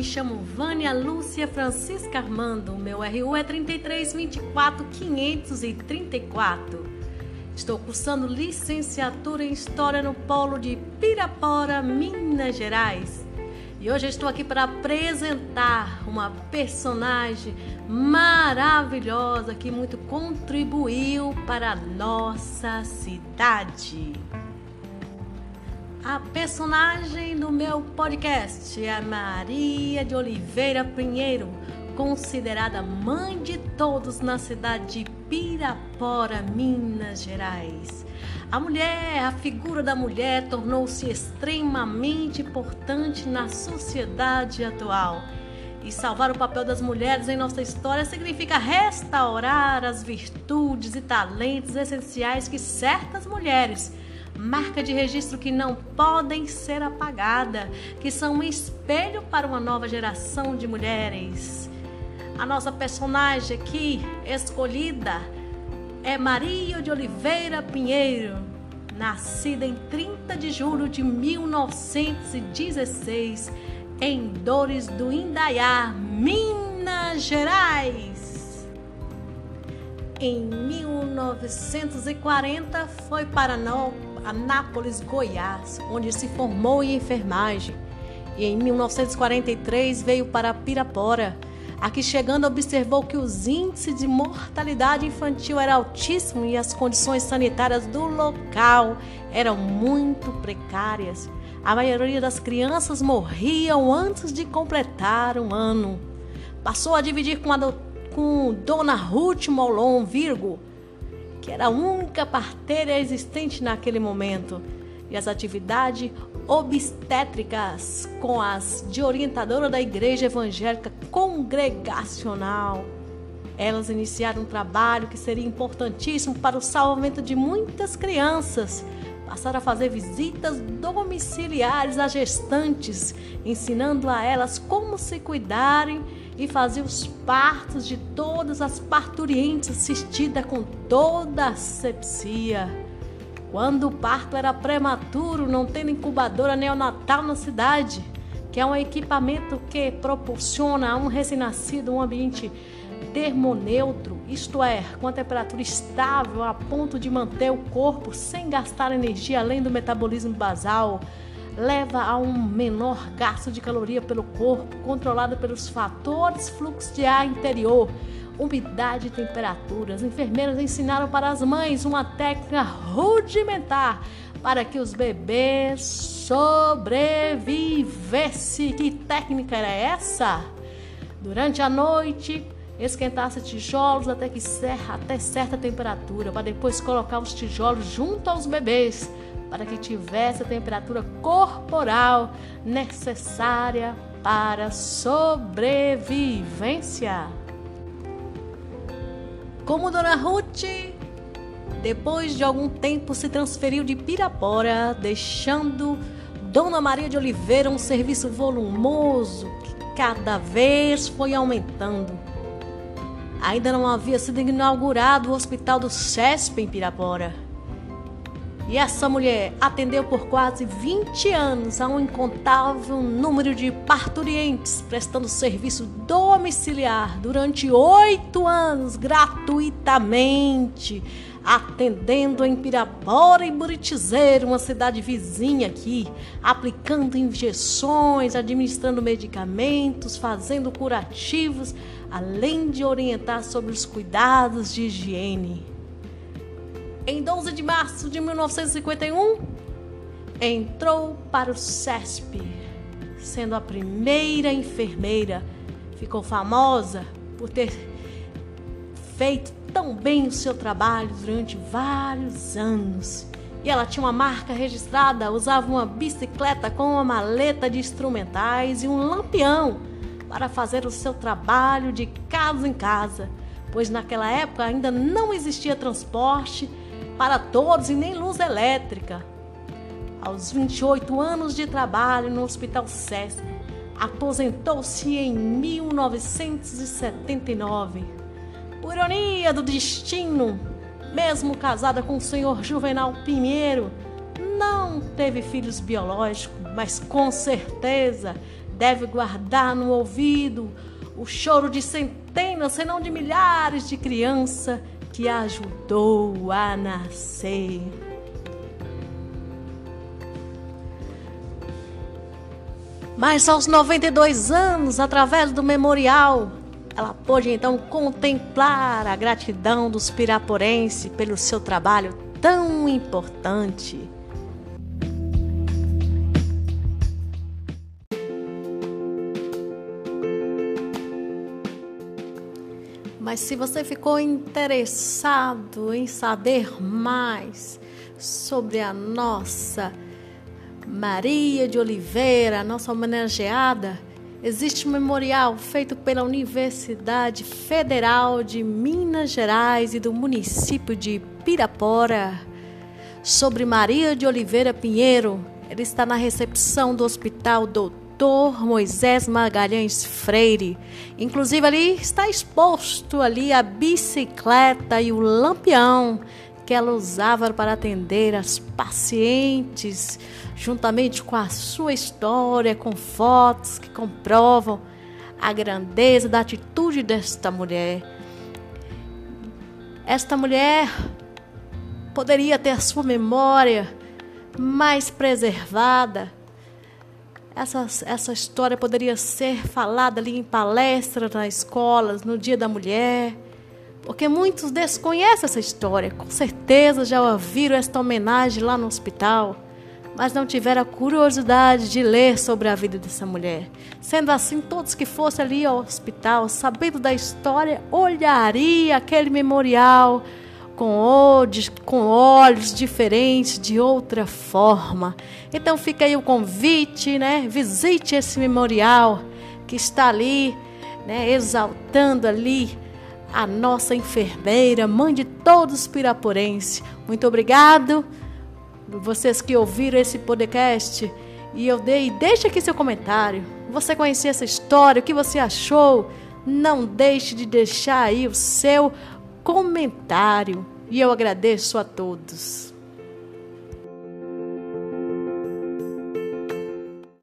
me chamo Vânia Lúcia Francisca Armando. Meu RU é 3324 534. Estou cursando licenciatura em História no Polo de Pirapora, Minas Gerais. E hoje estou aqui para apresentar uma personagem maravilhosa que muito contribuiu para a nossa cidade. A personagem do meu podcast é Maria de Oliveira Pinheiro, considerada mãe de todos na cidade de Pirapora, Minas Gerais. A mulher, a figura da mulher tornou-se extremamente importante na sociedade atual. E salvar o papel das mulheres em nossa história significa restaurar as virtudes e talentos essenciais que certas mulheres marca de registro que não podem ser apagadas, que são um espelho para uma nova geração de mulheres. A nossa personagem aqui escolhida é Maria de Oliveira Pinheiro, nascida em 30 de julho de 1916 em Dores do Indaiá, Minas Gerais. Em 1940 foi para Anápolis, Goiás, onde se formou em enfermagem. E em 1943 veio para Pirapora. Aqui chegando, observou que os índices de mortalidade infantil eram altíssimos e as condições sanitárias do local eram muito precárias. A maioria das crianças morriam antes de completar um ano. Passou a dividir com, a do, com Dona Ruth Molon, Virgo, que era a única parteira existente naquele momento, e as atividades obstétricas com as de orientadora da Igreja Evangélica Congregacional. Elas iniciaram um trabalho que seria importantíssimo para o salvamento de muitas crianças. Passaram a fazer visitas domiciliares a gestantes, ensinando a elas como se cuidarem e fazia os partos de todas as parturientes assistida com toda a asepsia. Quando o parto era prematuro, não tendo incubadora neonatal na cidade, que é um equipamento que proporciona a um recém-nascido um ambiente termoneutro, isto é, com a temperatura estável a ponto de manter o corpo sem gastar energia além do metabolismo basal, leva a um menor gasto de caloria pelo corpo, controlado pelos fatores fluxo de ar interior, umidade e temperatura. As enfermeiras ensinaram para as mães uma técnica rudimentar para que os bebês sobrevivessem. Que técnica era essa? Durante a noite, esquentasse tijolos até que serra, até certa temperatura, para depois colocar os tijolos junto aos bebês para que tivesse a temperatura corporal necessária para sobrevivência. Como Dona Ruth, depois de algum tempo se transferiu de Pirapora, deixando Dona Maria de Oliveira um serviço volumoso que cada vez foi aumentando. Ainda não havia sido inaugurado o Hospital do CESP em Pirapora. E essa mulher atendeu por quase 20 anos a um incontável número de parturientes, prestando serviço domiciliar durante oito anos gratuitamente, atendendo em Pirapora e Buritizeiro, uma cidade vizinha aqui, aplicando injeções, administrando medicamentos, fazendo curativos, além de orientar sobre os cuidados de higiene. Em 12 de março de 1951, entrou para o CESP, sendo a primeira enfermeira. Ficou famosa por ter feito tão bem o seu trabalho durante vários anos. E ela tinha uma marca registrada, usava uma bicicleta com uma maleta de instrumentais e um lampião para fazer o seu trabalho de casa em casa, pois naquela época ainda não existia transporte para todos e nem luz elétrica. Aos 28 anos de trabalho no Hospital SESC, aposentou-se em 1979. Por ironia do destino, mesmo casada com o senhor Juvenal Pinheiro, não teve filhos biológicos, mas com certeza deve guardar no ouvido o choro de centenas, se não de milhares de crianças que ajudou a nascer. Mas aos 92 anos, através do memorial, ela pôde então contemplar a gratidão dos piraporenses pelo seu trabalho tão importante. Mas se você ficou interessado em saber mais sobre a nossa Maria de Oliveira, nossa homenageada, existe um memorial feito pela Universidade Federal de Minas Gerais e do município de Pirapora sobre Maria de Oliveira Pinheiro. Ele está na recepção do Hospital Doutor Moisés Magalhães Freire. Inclusive ali está exposto ali a bicicleta e o lampião que ela usava para atender as pacientes, juntamente com a sua história, com fotos que comprovam a grandeza da atitude desta mulher. Esta mulher poderia ter a sua memória mais preservada. Essa, essa história poderia ser falada ali em palestras nas escolas, no Dia da Mulher porque muitos desconhecem essa história. Com certeza já ouviram esta homenagem lá no hospital, mas não tiveram a curiosidade de ler sobre a vida dessa mulher. Sendo assim, todos que fossem ali ao hospital, sabendo da história, olhariam aquele memorial com olhos diferentes, de outra forma. Então fica aí o convite, né? Visite esse memorial que está ali, né? Exaltando ali a nossa enfermeira, mãe de todos os piraporenses. Muito obrigado vocês que ouviram esse podcast e eu dei, deixe aqui seu comentário. Você conhecia essa história? O que você achou? Não deixe de deixar aí o seu comentário. E eu agradeço a todos.